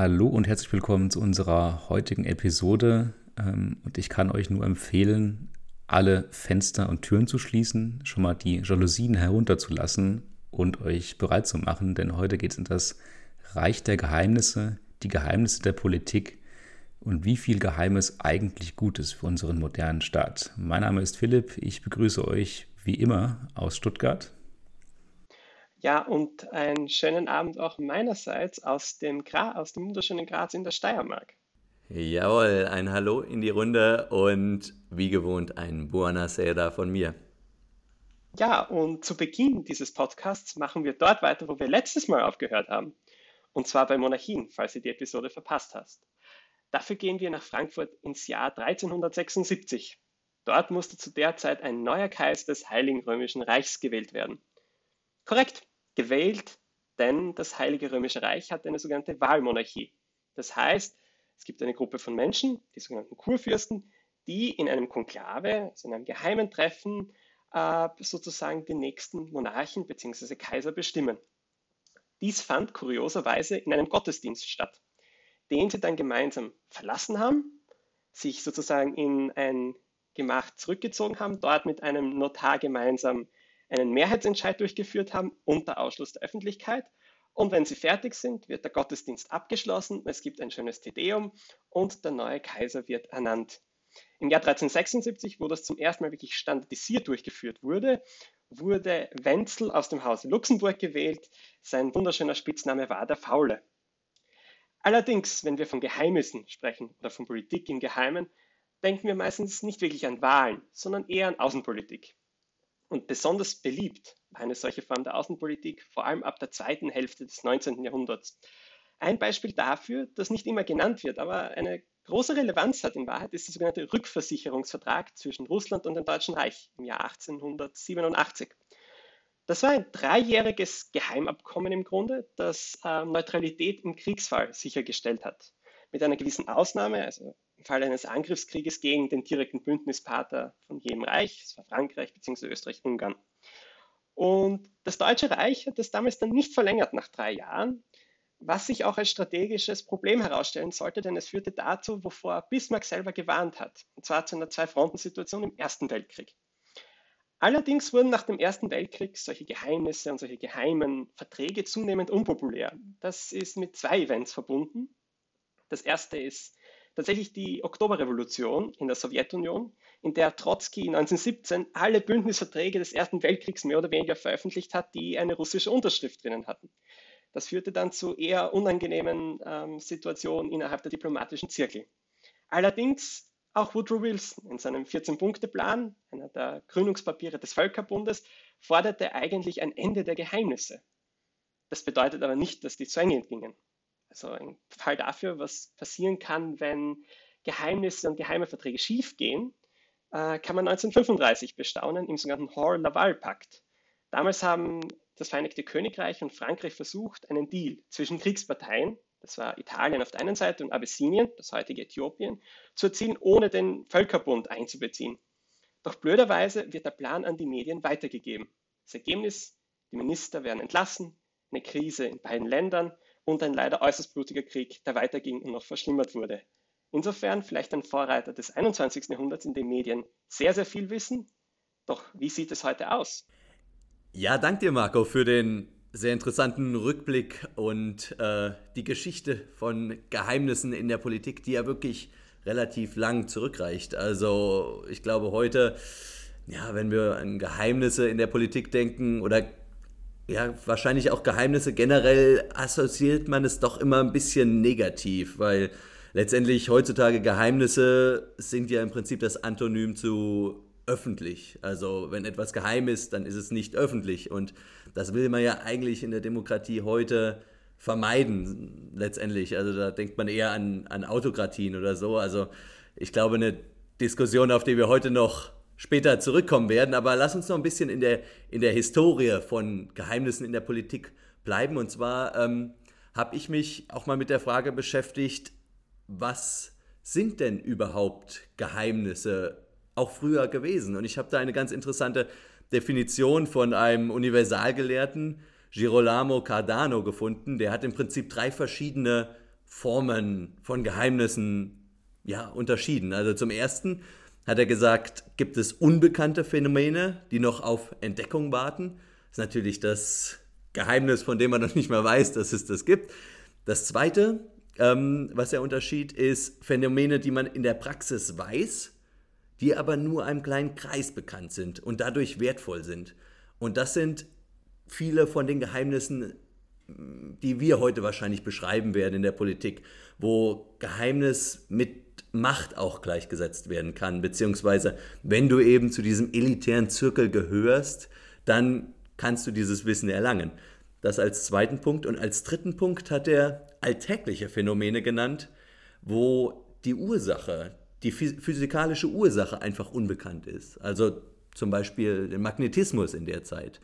Hallo und herzlich willkommen zu unserer heutigen Episode. Ähm, und ich kann euch nur empfehlen, alle Fenster und Türen zu schließen, schon mal die Jalousien herunterzulassen und euch bereit zu machen, denn heute geht es in das Reich der Geheimnisse, die Geheimnisse der Politik und wie viel Geheimes eigentlich gut ist für unseren modernen Staat. Mein Name ist Philipp, ich begrüße euch wie immer aus Stuttgart. Ja, und einen schönen Abend auch meinerseits aus dem, Gra aus dem wunderschönen Graz in der Steiermark. Jawohl, ein Hallo in die Runde und wie gewohnt ein Buona Sera von mir. Ja, und zu Beginn dieses Podcasts machen wir dort weiter, wo wir letztes Mal aufgehört haben. Und zwar bei Monarchien, falls du die Episode verpasst hast. Dafür gehen wir nach Frankfurt ins Jahr 1376. Dort musste zu der Zeit ein neuer Kaiser des Heiligen Römischen Reichs gewählt werden. Korrekt, gewählt, denn das Heilige Römische Reich hat eine sogenannte Wahlmonarchie. Das heißt, es gibt eine Gruppe von Menschen, die sogenannten Kurfürsten, die in einem Konklave, also in einem geheimen Treffen, äh, sozusagen den nächsten Monarchen bzw. Kaiser bestimmen. Dies fand kurioserweise in einem Gottesdienst statt, den sie dann gemeinsam verlassen haben, sich sozusagen in ein Gemach zurückgezogen haben, dort mit einem Notar gemeinsam einen Mehrheitsentscheid durchgeführt haben unter Ausschluss der Öffentlichkeit. Und wenn sie fertig sind, wird der Gottesdienst abgeschlossen, es gibt ein schönes Tedeum und der neue Kaiser wird ernannt. Im Jahr 1376, wo das zum ersten Mal wirklich standardisiert durchgeführt wurde, wurde Wenzel aus dem Hause Luxemburg gewählt. Sein wunderschöner Spitzname war der Faule. Allerdings, wenn wir von Geheimnissen sprechen oder von Politik im Geheimen, denken wir meistens nicht wirklich an Wahlen, sondern eher an Außenpolitik. Und besonders beliebt war eine solche Form der Außenpolitik vor allem ab der zweiten Hälfte des 19. Jahrhunderts. Ein Beispiel dafür, das nicht immer genannt wird, aber eine große Relevanz hat in Wahrheit, ist der sogenannte Rückversicherungsvertrag zwischen Russland und dem Deutschen Reich im Jahr 1887. Das war ein dreijähriges Geheimabkommen im Grunde, das äh, Neutralität im Kriegsfall sichergestellt hat. Mit einer gewissen Ausnahme, also Fall eines Angriffskrieges gegen den direkten Bündnispartner von jedem Reich, das war Frankreich bzw. Österreich-Ungarn. Und das Deutsche Reich hat das damals dann nicht verlängert nach drei Jahren, was sich auch als strategisches Problem herausstellen sollte, denn es führte dazu, wovor Bismarck selber gewarnt hat, und zwar zu einer Zwei-Fronten-Situation im Ersten Weltkrieg. Allerdings wurden nach dem Ersten Weltkrieg solche Geheimnisse und solche geheimen Verträge zunehmend unpopulär. Das ist mit zwei Events verbunden. Das erste ist tatsächlich die Oktoberrevolution in der Sowjetunion, in der Trotzki 1917 alle Bündnisverträge des Ersten Weltkriegs mehr oder weniger veröffentlicht hat, die eine russische Unterschrift drinnen hatten. Das führte dann zu eher unangenehmen ähm, Situationen innerhalb der diplomatischen Zirkel. Allerdings auch Woodrow Wilson in seinem 14-Punkte-Plan, einer der Gründungspapiere des Völkerbundes, forderte eigentlich ein Ende der Geheimnisse. Das bedeutet aber nicht, dass die zu Ende gingen. Also ein Fall dafür, was passieren kann, wenn Geheimnisse und geheime Verträge schiefgehen, äh, kann man 1935 bestaunen im sogenannten Hoare-Laval-Pakt. Damals haben das Vereinigte Königreich und Frankreich versucht, einen Deal zwischen Kriegsparteien, das war Italien auf der einen Seite und Abyssinien, das heutige Äthiopien, zu erzielen, ohne den Völkerbund einzubeziehen. Doch blöderweise wird der Plan an die Medien weitergegeben. Das Ergebnis, die Minister werden entlassen, eine Krise in beiden Ländern und ein leider äußerst blutiger Krieg, der weiterging und noch verschlimmert wurde. Insofern vielleicht ein Vorreiter des 21. Jahrhunderts, in dem Medien sehr, sehr viel wissen. Doch wie sieht es heute aus? Ja, danke dir, Marco, für den sehr interessanten Rückblick und äh, die Geschichte von Geheimnissen in der Politik, die ja wirklich relativ lang zurückreicht. Also ich glaube heute, ja, wenn wir an Geheimnisse in der Politik denken oder ja, wahrscheinlich auch Geheimnisse. Generell assoziiert man es doch immer ein bisschen negativ, weil letztendlich heutzutage Geheimnisse sind ja im Prinzip das Antonym zu öffentlich. Also wenn etwas geheim ist, dann ist es nicht öffentlich. Und das will man ja eigentlich in der Demokratie heute vermeiden letztendlich. Also da denkt man eher an, an Autokratien oder so. Also ich glaube, eine Diskussion, auf die wir heute noch später zurückkommen werden. Aber lass uns noch ein bisschen in der, in der Historie von Geheimnissen in der Politik bleiben. Und zwar ähm, habe ich mich auch mal mit der Frage beschäftigt, was sind denn überhaupt Geheimnisse auch früher gewesen? Und ich habe da eine ganz interessante Definition von einem Universalgelehrten, Girolamo Cardano, gefunden. Der hat im Prinzip drei verschiedene Formen von Geheimnissen ja, unterschieden. Also zum ersten hat er gesagt, gibt es unbekannte Phänomene, die noch auf Entdeckung warten. Das ist natürlich das Geheimnis, von dem man noch nicht mehr weiß, dass es das gibt. Das zweite, ähm, was er unterschied, ist Phänomene, die man in der Praxis weiß, die aber nur einem kleinen Kreis bekannt sind und dadurch wertvoll sind. Und das sind viele von den Geheimnissen, die wir heute wahrscheinlich beschreiben werden in der Politik, wo Geheimnis mit Macht auch gleichgesetzt werden kann, beziehungsweise wenn du eben zu diesem elitären Zirkel gehörst, dann kannst du dieses Wissen erlangen. Das als zweiten Punkt. Und als dritten Punkt hat er alltägliche Phänomene genannt, wo die Ursache, die physikalische Ursache einfach unbekannt ist. Also zum Beispiel den Magnetismus in der Zeit.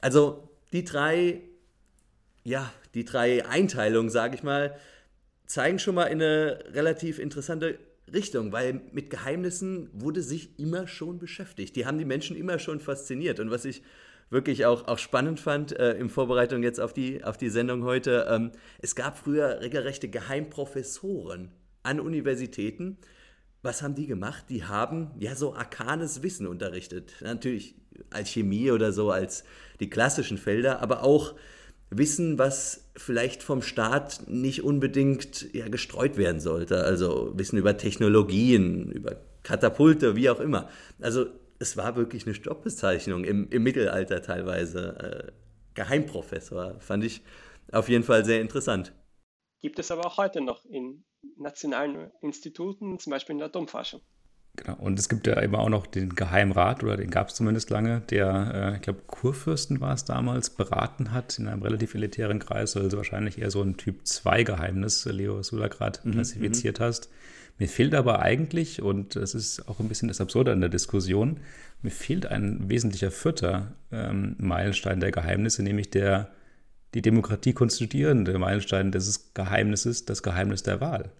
Also die drei, ja, die drei Einteilungen, sage ich mal, zeigen schon mal in eine relativ interessante Richtung, weil mit Geheimnissen wurde sich immer schon beschäftigt. Die haben die Menschen immer schon fasziniert. Und was ich wirklich auch, auch spannend fand äh, in Vorbereitung jetzt auf die, auf die Sendung heute, ähm, es gab früher regelrechte Geheimprofessoren an Universitäten. Was haben die gemacht? Die haben ja so arkanes Wissen unterrichtet. Natürlich Alchemie oder so als die klassischen Felder, aber auch Wissen, was vielleicht vom Staat nicht unbedingt ja, gestreut werden sollte. Also Wissen über Technologien, über Katapulte, wie auch immer. Also es war wirklich eine Jobbezeichnung im, im Mittelalter teilweise. Äh, Geheimprofessor fand ich auf jeden Fall sehr interessant. Gibt es aber auch heute noch in nationalen Instituten, zum Beispiel in der Atomforschung. Genau, und es gibt ja immer auch noch den Geheimrat, oder den gab es zumindest lange, der, äh, ich glaube, Kurfürsten war es damals, beraten hat in einem relativ elitären Kreis, also wahrscheinlich eher so ein Typ 2 Geheimnis, Leo, was du da gerade mhm, klassifiziert mhm. hast. Mir fehlt aber eigentlich, und das ist auch ein bisschen das Absurde an der Diskussion, mir fehlt ein wesentlicher vierter ähm, Meilenstein der Geheimnisse, nämlich der die Demokratie konstituierende Meilenstein des Geheimnisses, das Geheimnis der Wahl.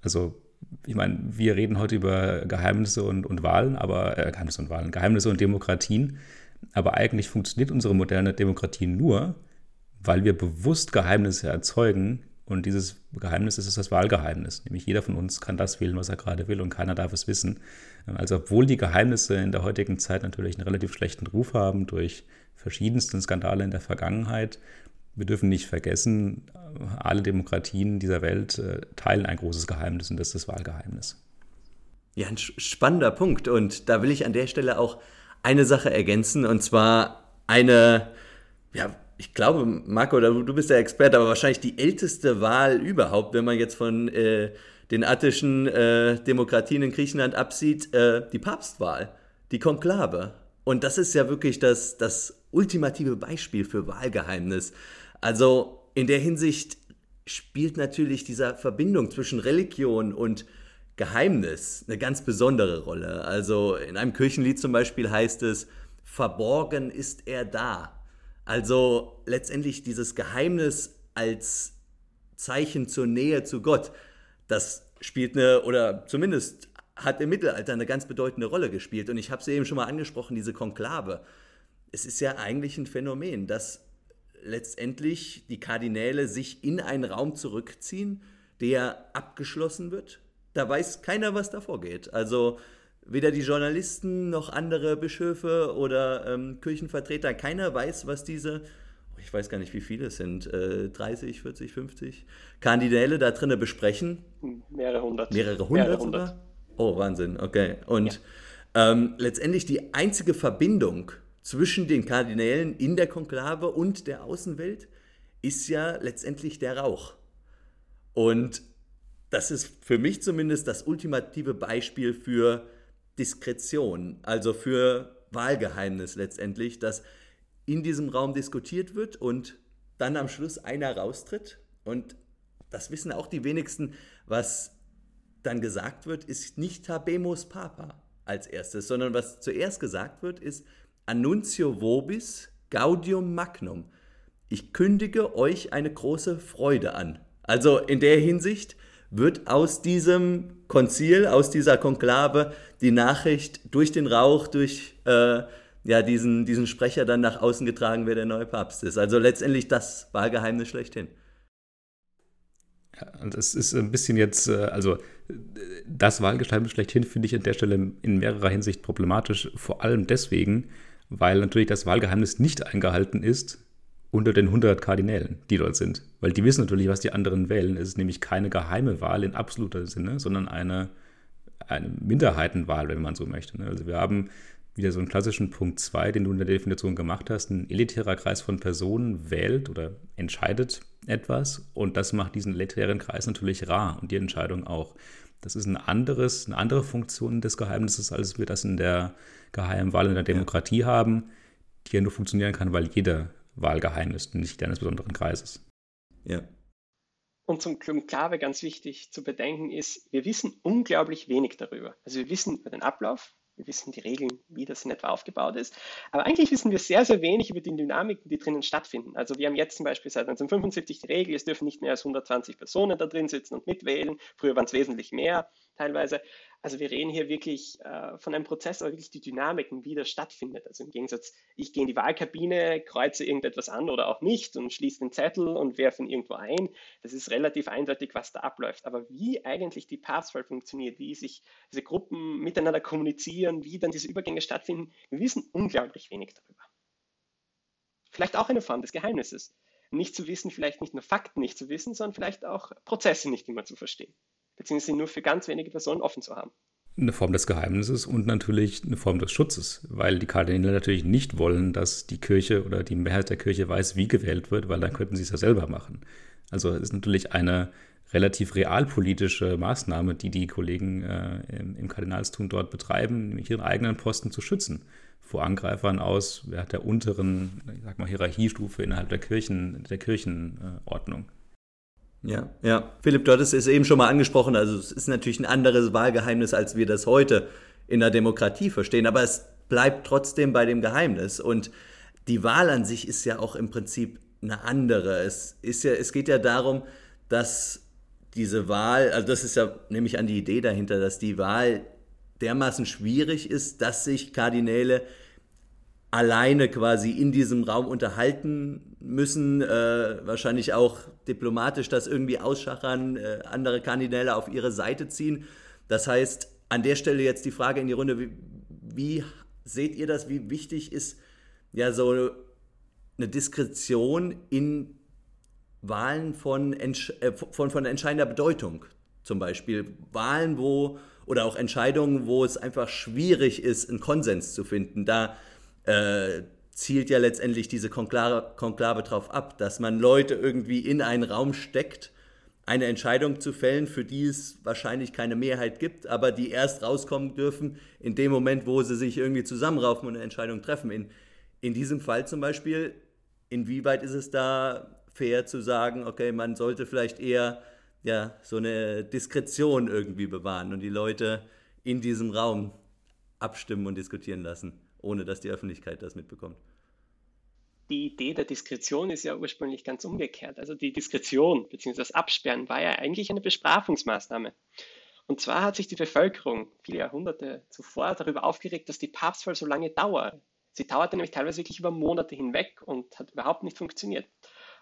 Also ich meine, wir reden heute über Geheimnisse und, und Wahlen, aber äh, Geheimnisse und Wahlen, Geheimnisse und Demokratien. Aber eigentlich funktioniert unsere moderne Demokratie nur, weil wir bewusst Geheimnisse erzeugen. Und dieses Geheimnis ist das Wahlgeheimnis. Nämlich jeder von uns kann das wählen, was er gerade will, und keiner darf es wissen. Also, obwohl die Geheimnisse in der heutigen Zeit natürlich einen relativ schlechten Ruf haben durch verschiedensten Skandale in der Vergangenheit, wir dürfen nicht vergessen, alle Demokratien dieser Welt äh, teilen ein großes Geheimnis und das ist das Wahlgeheimnis. Ja, ein spannender Punkt. Und da will ich an der Stelle auch eine Sache ergänzen und zwar eine, ja, ich glaube, Marco, du bist der Experte, aber wahrscheinlich die älteste Wahl überhaupt, wenn man jetzt von äh, den attischen äh, Demokratien in Griechenland absieht, äh, die Papstwahl, die Konklave. Und das ist ja wirklich das, das ultimative Beispiel für Wahlgeheimnis. Also in der Hinsicht spielt natürlich diese Verbindung zwischen Religion und Geheimnis eine ganz besondere Rolle. Also in einem Kirchenlied zum Beispiel heißt es, verborgen ist er da. Also letztendlich dieses Geheimnis als Zeichen zur Nähe zu Gott, das spielt eine, oder zumindest hat im Mittelalter eine ganz bedeutende Rolle gespielt. Und ich habe es eben schon mal angesprochen, diese Konklave. Es ist ja eigentlich ein Phänomen, dass letztendlich die Kardinäle sich in einen Raum zurückziehen, der abgeschlossen wird. Da weiß keiner, was da vorgeht. Also weder die Journalisten noch andere Bischöfe oder ähm, Kirchenvertreter, keiner weiß, was diese, ich weiß gar nicht, wie viele es sind, äh, 30, 40, 50 Kardinäle da drinnen besprechen. Mehrere hundert. Mehrere hundert, Mehrere hundert. Oh, Wahnsinn, okay. Und ja. ähm, letztendlich die einzige Verbindung zwischen den Kardinälen in der Konklave und der Außenwelt ist ja letztendlich der Rauch. Und das ist für mich zumindest das ultimative Beispiel für Diskretion, also für Wahlgeheimnis letztendlich, dass in diesem Raum diskutiert wird und dann am Schluss einer raustritt. Und das wissen auch die wenigsten, was dann gesagt wird, ist nicht Habemus Papa als erstes, sondern was zuerst gesagt wird, ist Annuncio Vobis Gaudium Magnum. Ich kündige euch eine große Freude an. Also in der Hinsicht wird aus diesem Konzil, aus dieser Konklave die Nachricht durch den Rauch, durch äh, ja, diesen, diesen Sprecher dann nach außen getragen, wer der neue Papst ist. Also letztendlich das Wahlgeheimnis schlechthin. Ja, es ist ein bisschen jetzt, äh, also das Wahlgeheimnis schlechthin finde ich an der Stelle in mehrerer Hinsicht problematisch, vor allem deswegen, weil natürlich das Wahlgeheimnis nicht eingehalten ist unter den 100 Kardinälen, die dort sind. Weil die wissen natürlich, was die anderen wählen. Es ist nämlich keine geheime Wahl in absoluter Sinne, sondern eine, eine Minderheitenwahl, wenn man so möchte. Ne? Also wir haben wieder so einen klassischen Punkt 2, den du in der Definition gemacht hast. Ein elitärer Kreis von Personen wählt oder entscheidet etwas und das macht diesen elitären Kreis natürlich rar und die Entscheidung auch. Das ist ein anderes, eine andere Funktion des Geheimnisses, als wir das in der geheimen Wahl in der Demokratie ja. haben, die ja nur funktionieren kann, weil jeder Wahlgeheimnis, nicht eines besonderen Kreises. Ja. Und zum Klave ganz wichtig zu bedenken ist, wir wissen unglaublich wenig darüber. Also wir wissen über den Ablauf, wir wissen die Regeln, wie das in etwa aufgebaut ist. Aber eigentlich wissen wir sehr, sehr wenig über die Dynamiken, die drinnen stattfinden. Also wir haben jetzt zum Beispiel seit 1975 die Regel, es dürfen nicht mehr als 120 Personen da drin sitzen und mitwählen. Früher waren es wesentlich mehr teilweise. Also wir reden hier wirklich äh, von einem Prozess, aber wirklich die Dynamiken, wie das stattfindet. Also im Gegensatz, ich gehe in die Wahlkabine, kreuze irgendetwas an oder auch nicht und schließe den Zettel und werfe ihn irgendwo ein. Das ist relativ eindeutig, was da abläuft. Aber wie eigentlich die Passwahl funktioniert, wie sich diese Gruppen miteinander kommunizieren, wie dann diese Übergänge stattfinden, wir wissen unglaublich wenig darüber. Vielleicht auch eine Form des Geheimnisses. Nicht zu wissen, vielleicht nicht nur Fakten nicht zu wissen, sondern vielleicht auch Prozesse nicht immer zu verstehen beziehungsweise nur für ganz wenige Personen offen zu haben. Eine Form des Geheimnisses und natürlich eine Form des Schutzes, weil die Kardinäle natürlich nicht wollen, dass die Kirche oder die Mehrheit der Kirche weiß, wie gewählt wird, weil dann könnten sie es ja selber machen. Also es ist natürlich eine relativ realpolitische Maßnahme, die die Kollegen äh, im, Kardinalstum dort betreiben, nämlich ihren eigenen Posten zu schützen vor Angreifern aus der unteren, ich sag mal, Hierarchiestufe innerhalb der Kirchen, der Kirchenordnung. Ja, ja. Philipp, du hattest es eben schon mal angesprochen. Also es ist natürlich ein anderes Wahlgeheimnis, als wir das heute in der Demokratie verstehen. Aber es bleibt trotzdem bei dem Geheimnis. Und die Wahl an sich ist ja auch im Prinzip eine andere. Es, ist ja, es geht ja darum, dass diese Wahl, also das ist ja nämlich an die Idee dahinter, dass die Wahl dermaßen schwierig ist, dass sich Kardinäle alleine quasi in diesem Raum unterhalten müssen, äh, wahrscheinlich auch diplomatisch das irgendwie ausschachern, äh, andere Kardinäle auf ihre Seite ziehen. Das heißt, an der Stelle jetzt die Frage in die Runde, wie, wie seht ihr das, wie wichtig ist ja so eine Diskretion in Wahlen von, äh, von, von entscheidender Bedeutung? Zum Beispiel Wahlen, wo oder auch Entscheidungen, wo es einfach schwierig ist, einen Konsens zu finden. Da äh, zielt ja letztendlich diese Konklave, Konklave darauf ab, dass man Leute irgendwie in einen Raum steckt, eine Entscheidung zu fällen, für die es wahrscheinlich keine Mehrheit gibt, aber die erst rauskommen dürfen in dem Moment, wo sie sich irgendwie zusammenraufen und eine Entscheidung treffen. In, in diesem Fall zum Beispiel, inwieweit ist es da fair zu sagen, okay, man sollte vielleicht eher ja, so eine Diskretion irgendwie bewahren und die Leute in diesem Raum abstimmen und diskutieren lassen? Ohne dass die Öffentlichkeit das mitbekommt. Die Idee der Diskretion ist ja ursprünglich ganz umgekehrt. Also die Diskretion bzw. das Absperren war ja eigentlich eine Bestrafungsmaßnahme. Und zwar hat sich die Bevölkerung viele Jahrhunderte zuvor darüber aufgeregt, dass die Papstwahl so lange dauert. Sie dauerte nämlich teilweise wirklich über Monate hinweg und hat überhaupt nicht funktioniert.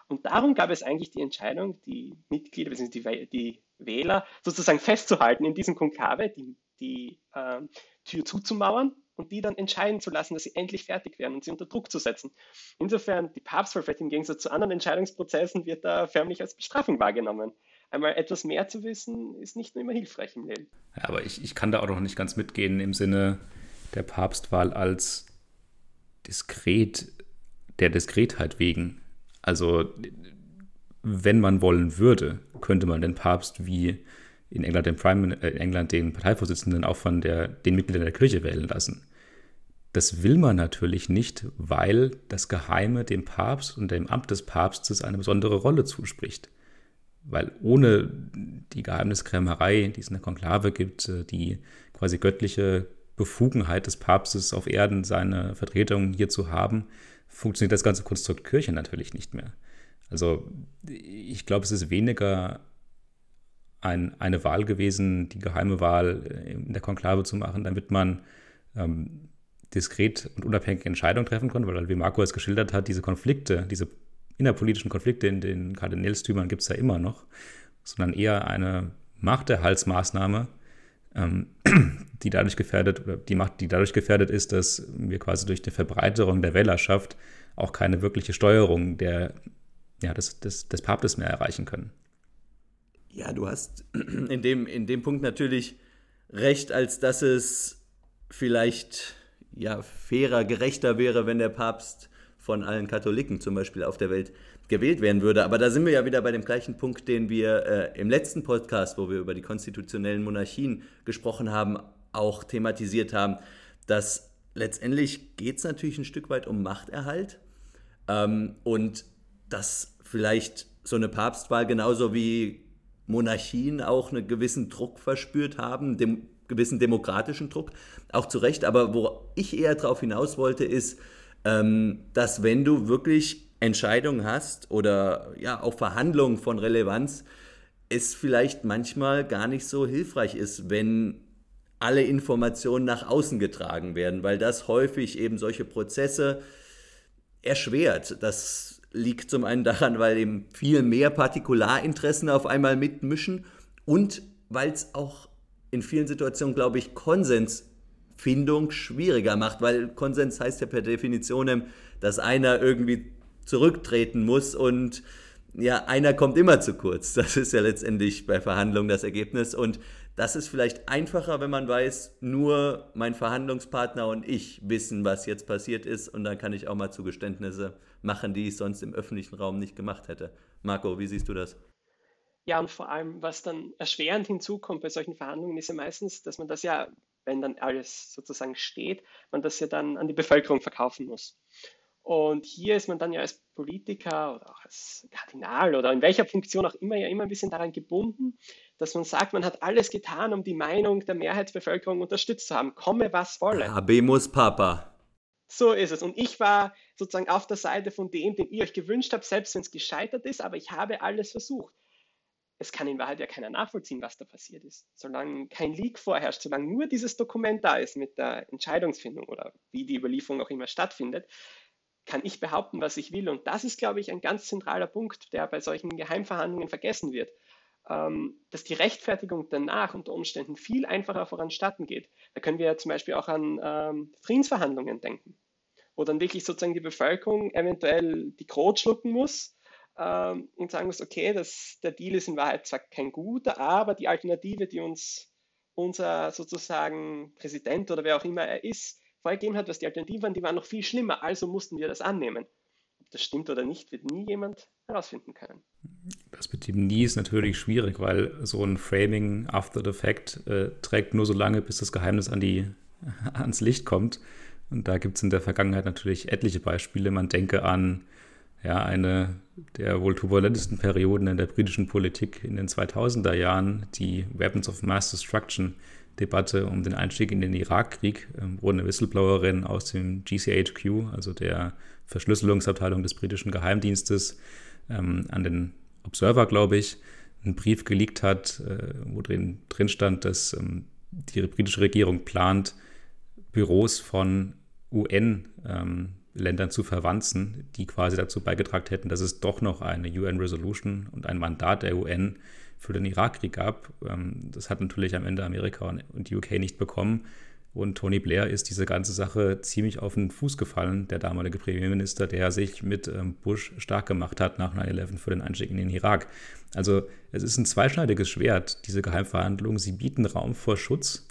Und darum gab es eigentlich die Entscheidung, die Mitglieder bzw. die, Wähler sozusagen festzuhalten in diesem Konklave, die, die äh, Tür zuzumauern und die dann entscheiden zu lassen, dass sie endlich fertig werden und sie unter Druck zu setzen. Insofern, die Papstwahl vielleicht im Gegensatz zu anderen Entscheidungsprozessen wird da förmlich als Bestrafung wahrgenommen. Einmal etwas mehr zu wissen, ist nicht nur immer hilfreich im Leben. Ja, aber ich, ich kann da auch noch nicht ganz mitgehen im Sinne der Papstwahl als diskret, der Diskretheit wegen. Also, wenn man wollen würde, könnte man den Papst wie in England den, Prime, äh, in England den Parteivorsitzenden auch von der, den Mitgliedern der Kirche wählen lassen. Das will man natürlich nicht, weil das Geheime dem Papst und dem Amt des Papstes eine besondere Rolle zuspricht. Weil ohne die Geheimniskrämerei, die es in der Konklave gibt, äh, die quasi göttliche Befugenheit des Papstes auf Erden, seine Vertretungen hier zu haben, funktioniert das ganze Konstrukt Kirche natürlich nicht mehr. Also ich glaube, es ist weniger ein, eine Wahl gewesen, die geheime Wahl äh, in der Konklave zu machen, damit man ähm, diskret und unabhängige Entscheidungen treffen konnte, weil, wie Marco es geschildert hat, diese Konflikte, diese innerpolitischen Konflikte in den Kardinälstümern gibt es ja immer noch, sondern eher eine Machterhaltsmaßnahme, ähm, die dadurch gefährdet, oder die Macht, die dadurch gefährdet ist, dass wir quasi durch die Verbreiterung der Wählerschaft auch keine wirkliche Steuerung der, ja, des, des, des Papstes mehr erreichen können. Ja, du hast in dem, in dem Punkt natürlich recht, als dass es vielleicht ja, fairer, gerechter wäre, wenn der Papst von allen Katholiken zum Beispiel auf der Welt gewählt werden würde. Aber da sind wir ja wieder bei dem gleichen Punkt, den wir äh, im letzten Podcast, wo wir über die konstitutionellen Monarchien gesprochen haben, auch thematisiert haben, dass letztendlich geht es natürlich ein Stück weit um Machterhalt ähm, und dass vielleicht so eine Papstwahl genauso wie Monarchien auch einen gewissen Druck verspürt haben, dem gewissen demokratischen Druck, auch zu Recht. Aber wo ich eher darauf hinaus wollte, ist, ähm, dass wenn du wirklich Entscheidungen hast oder ja auch Verhandlungen von Relevanz, es vielleicht manchmal gar nicht so hilfreich ist, wenn alle Informationen nach außen getragen werden, weil das häufig eben solche Prozesse erschwert. Das liegt zum einen daran, weil eben viel mehr Partikularinteressen auf einmal mitmischen und weil es auch in vielen Situationen, glaube ich, Konsensfindung schwieriger macht, weil Konsens heißt ja per Definition, dass einer irgendwie zurücktreten muss und ja, einer kommt immer zu kurz. Das ist ja letztendlich bei Verhandlungen das Ergebnis und das ist vielleicht einfacher, wenn man weiß, nur mein Verhandlungspartner und ich wissen, was jetzt passiert ist und dann kann ich auch mal Zugeständnisse machen, die ich sonst im öffentlichen Raum nicht gemacht hätte. Marco, wie siehst du das? Ja, und vor allem, was dann erschwerend hinzukommt bei solchen Verhandlungen, ist ja meistens, dass man das ja, wenn dann alles sozusagen steht, man das ja dann an die Bevölkerung verkaufen muss. Und hier ist man dann ja als Politiker oder auch als Kardinal oder in welcher Funktion auch immer ja immer ein bisschen daran gebunden, dass man sagt, man hat alles getan, um die Meinung der Mehrheitsbevölkerung unterstützt zu haben. Komme, was wolle. Habemus Papa. So ist es. Und ich war sozusagen auf der Seite von dem, den ihr euch gewünscht habt, selbst wenn es gescheitert ist, aber ich habe alles versucht. Es kann in Wahrheit ja keiner nachvollziehen, was da passiert ist. Solange kein Leak vorherrscht, solange nur dieses Dokument da ist mit der Entscheidungsfindung oder wie die Überlieferung auch immer stattfindet, kann ich behaupten, was ich will. Und das ist, glaube ich, ein ganz zentraler Punkt, der bei solchen Geheimverhandlungen vergessen wird. Ähm, dass die Rechtfertigung danach unter Umständen viel einfacher voranstatten geht. Da können wir zum Beispiel auch an ähm, Friedensverhandlungen denken, wo dann wirklich sozusagen die Bevölkerung eventuell die Krot schlucken muss ähm, und sagen muss, okay, das, der Deal ist in Wahrheit zwar kein guter, aber die Alternative, die uns unser sozusagen Präsident oder wer auch immer er ist, vorgegeben hat, was die Alternativen waren, die waren noch viel schlimmer, also mussten wir das annehmen. Ob das stimmt oder nicht, wird nie jemand herausfinden können. Das mit dem Nie ist natürlich schwierig, weil so ein Framing after the fact äh, trägt nur so lange, bis das Geheimnis an die, ans Licht kommt. Und da gibt es in der Vergangenheit natürlich etliche Beispiele. Man denke an ja, eine der wohl turbulentesten Perioden in der britischen Politik in den 2000er Jahren, die Weapons of Mass Destruction Debatte um den Einstieg in den Irakkrieg, ähm, wo eine Whistleblowerin aus dem GCHQ, also der Verschlüsselungsabteilung des britischen Geheimdienstes, ähm, an den Observer, glaube ich, einen Brief geleakt hat, äh, wo drin, drin stand, dass ähm, die britische Regierung plant, Büros von UN-Ländern zu verwanzen, die quasi dazu beigetragen hätten, dass es doch noch eine UN-Resolution und ein Mandat der UN für den Irakkrieg gab. Ähm, das hat natürlich am Ende Amerika und die UK nicht bekommen. Und Tony Blair ist diese ganze Sache ziemlich auf den Fuß gefallen, der damalige Premierminister, der sich mit ähm, Bush stark gemacht hat nach 9-11 für den Einstieg in den Irak. Also es ist ein zweischneidiges Schwert, diese Geheimverhandlungen. Sie bieten Raum vor Schutz.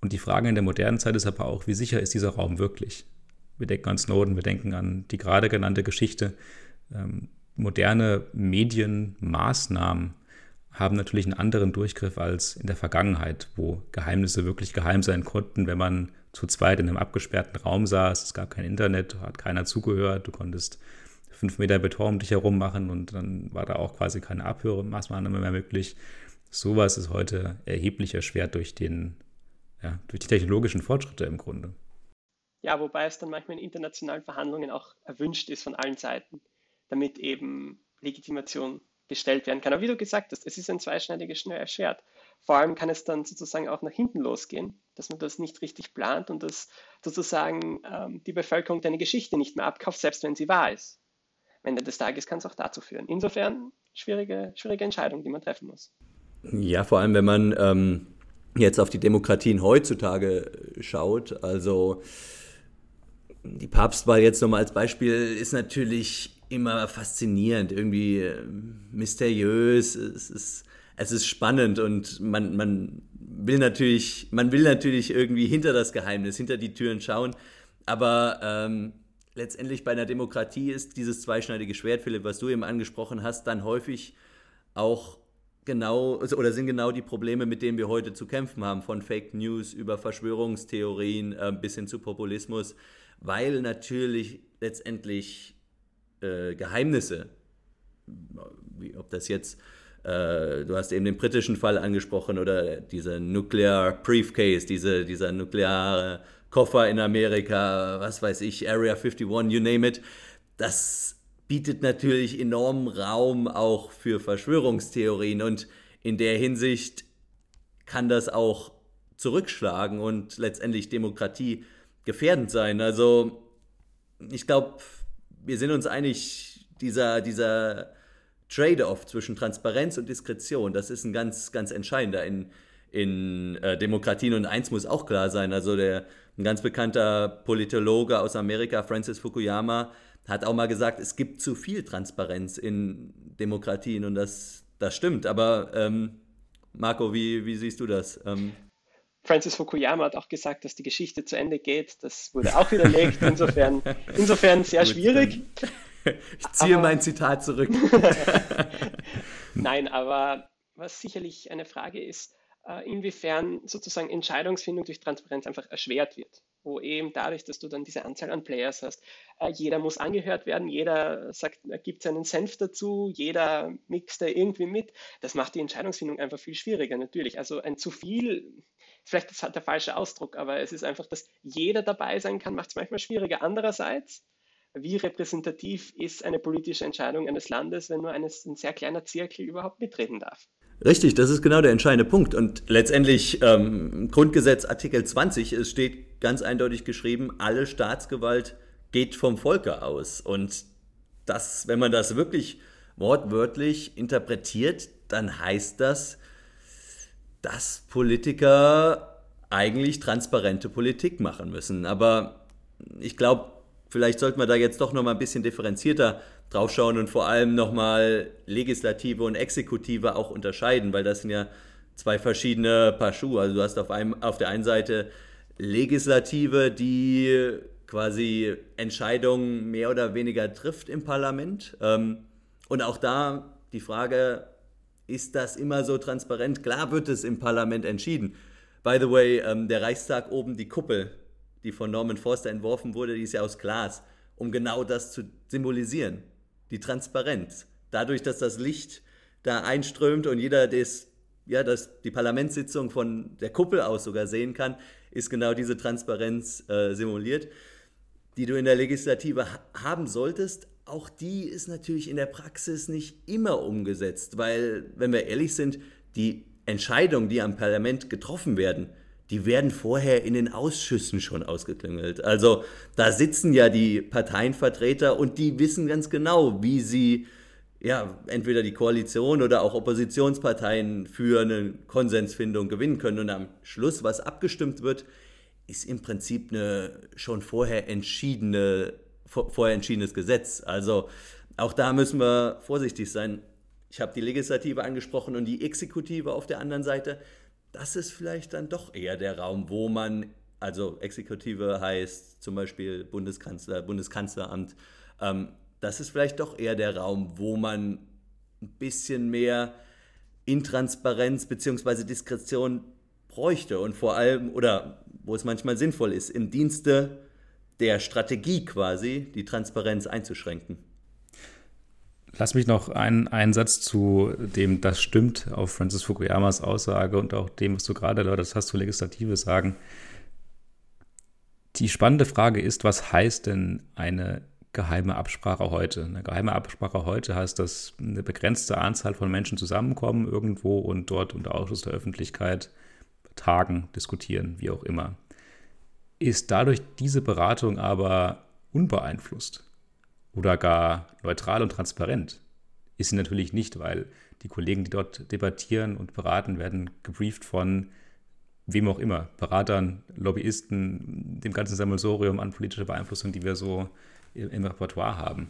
Und die Frage in der modernen Zeit ist aber auch, wie sicher ist dieser Raum wirklich? Wir denken an Snowden, wir denken an die gerade genannte Geschichte. Ähm, moderne Medienmaßnahmen haben natürlich einen anderen Durchgriff als in der Vergangenheit, wo Geheimnisse wirklich geheim sein konnten, wenn man zu zweit in einem abgesperrten Raum saß. Es gab kein Internet, hat keiner zugehört. Du konntest fünf Meter Beton um dich herum machen und dann war da auch quasi keine Abhörmaßnahme mehr möglich. Sowas ist heute erheblich erschwert durch, den, ja, durch die technologischen Fortschritte im Grunde. Ja, wobei es dann manchmal in internationalen Verhandlungen auch erwünscht ist von allen Seiten, damit eben Legitimation gestellt werden kann. Aber wie du gesagt hast, es ist ein zweischneidiges Schwert. Vor allem kann es dann sozusagen auch nach hinten losgehen, dass man das nicht richtig plant und dass sozusagen ähm, die Bevölkerung deine Geschichte nicht mehr abkauft, selbst wenn sie wahr ist. Am Ende des Tages kann es auch dazu führen. Insofern schwierige, schwierige Entscheidung, die man treffen muss. Ja, vor allem, wenn man ähm, jetzt auf die Demokratien heutzutage schaut, also die Papstwahl jetzt nochmal als Beispiel ist natürlich immer faszinierend, irgendwie äh, mysteriös, es ist, es ist spannend und man, man will natürlich, man will natürlich irgendwie hinter das Geheimnis, hinter die Türen schauen, aber ähm, letztendlich bei einer Demokratie ist dieses zweischneidige Schwert, Philipp, was du eben angesprochen hast, dann häufig auch genau oder sind genau die Probleme, mit denen wir heute zu kämpfen haben, von Fake News über Verschwörungstheorien äh, bis hin zu Populismus, weil natürlich letztendlich äh, Geheimnisse, wie, ob das jetzt, äh, du hast eben den britischen Fall angesprochen oder dieser Nuclear Briefcase, diese, dieser nukleare Koffer in Amerika, was weiß ich, Area 51, you name it, das bietet natürlich enormen Raum auch für Verschwörungstheorien und in der Hinsicht kann das auch zurückschlagen und letztendlich Demokratie gefährdend sein. Also ich glaube, wir sind uns einig, dieser, dieser Trade-off zwischen Transparenz und Diskretion, das ist ein ganz, ganz entscheidender in, in äh, Demokratien. Und eins muss auch klar sein, also der, ein ganz bekannter Politologe aus Amerika, Francis Fukuyama, hat auch mal gesagt, es gibt zu viel Transparenz in Demokratien und das, das stimmt. Aber ähm, Marco, wie, wie siehst du das? Ähm, Francis Fukuyama hat auch gesagt, dass die Geschichte zu Ende geht. Das wurde auch widerlegt. Insofern, insofern sehr Gut, schwierig. Ich ziehe aber, mein Zitat zurück. Nein, aber was sicherlich eine Frage ist, äh, inwiefern sozusagen Entscheidungsfindung durch Transparenz einfach erschwert wird. Wo eben dadurch, dass du dann diese Anzahl an Players hast, äh, jeder muss angehört werden, jeder sagt, gibt seinen Senf dazu, jeder mixt da irgendwie mit. Das macht die Entscheidungsfindung einfach viel schwieriger, natürlich. Also ein zu viel vielleicht ist der falsche Ausdruck, aber es ist einfach, dass jeder dabei sein kann, macht es manchmal schwieriger. Andererseits, wie repräsentativ ist eine politische Entscheidung eines Landes, wenn nur eines, ein sehr kleiner Zirkel überhaupt mitreden darf? Richtig, das ist genau der entscheidende Punkt. Und letztendlich ähm, Grundgesetz Artikel 20, es steht ganz eindeutig geschrieben, alle Staatsgewalt geht vom Volke aus. Und das, wenn man das wirklich wortwörtlich interpretiert, dann heißt das, dass Politiker eigentlich transparente Politik machen müssen. Aber ich glaube, vielleicht sollten wir da jetzt doch noch mal ein bisschen differenzierter drauf schauen und vor allem noch mal Legislative und Exekutive auch unterscheiden, weil das sind ja zwei verschiedene Paar Schuhe. Also du hast auf, einem, auf der einen Seite Legislative, die quasi Entscheidungen mehr oder weniger trifft im Parlament. Ähm, und auch da die Frage, ist das immer so transparent? Klar wird es im Parlament entschieden. By the way, ähm, der Reichstag oben, die Kuppel, die von Norman Forster entworfen wurde, die ist ja aus Glas, um genau das zu symbolisieren. Die Transparenz. Dadurch, dass das Licht da einströmt und jeder das, ja, das, die Parlamentssitzung von der Kuppel aus sogar sehen kann, ist genau diese Transparenz äh, simuliert, die du in der Legislative ha haben solltest, auch die ist natürlich in der Praxis nicht immer umgesetzt, weil, wenn wir ehrlich sind, die Entscheidungen, die am Parlament getroffen werden, die werden vorher in den Ausschüssen schon ausgeklüngelt. Also da sitzen ja die Parteienvertreter und die wissen ganz genau, wie sie ja, entweder die Koalition oder auch Oppositionsparteien für eine Konsensfindung gewinnen können. Und am Schluss, was abgestimmt wird, ist im Prinzip eine schon vorher entschiedene vorher entschiedenes Gesetz. Also auch da müssen wir vorsichtig sein. Ich habe die Legislative angesprochen und die Exekutive auf der anderen Seite. Das ist vielleicht dann doch eher der Raum, wo man, also Exekutive heißt zum Beispiel Bundeskanzler, Bundeskanzleramt, ähm, das ist vielleicht doch eher der Raum, wo man ein bisschen mehr Intransparenz bzw. Diskretion bräuchte und vor allem, oder wo es manchmal sinnvoll ist, im Dienste der Strategie quasi die Transparenz einzuschränken. Lass mich noch einen, einen Satz zu dem, das stimmt, auf Francis Fukuyamas Aussage und auch dem, was du gerade erläutert hast, zu Legislative sagen. Die spannende Frage ist, was heißt denn eine geheime Absprache heute? Eine geheime Absprache heute heißt, dass eine begrenzte Anzahl von Menschen zusammenkommen irgendwo und dort unter Ausschuss der Öffentlichkeit tagen, diskutieren, wie auch immer. Ist dadurch diese Beratung aber unbeeinflusst oder gar neutral und transparent? Ist sie natürlich nicht, weil die Kollegen, die dort debattieren und beraten, werden gebrieft von wem auch immer, Beratern, Lobbyisten, dem ganzen Sammelsorium an politischer Beeinflussung, die wir so im Repertoire haben.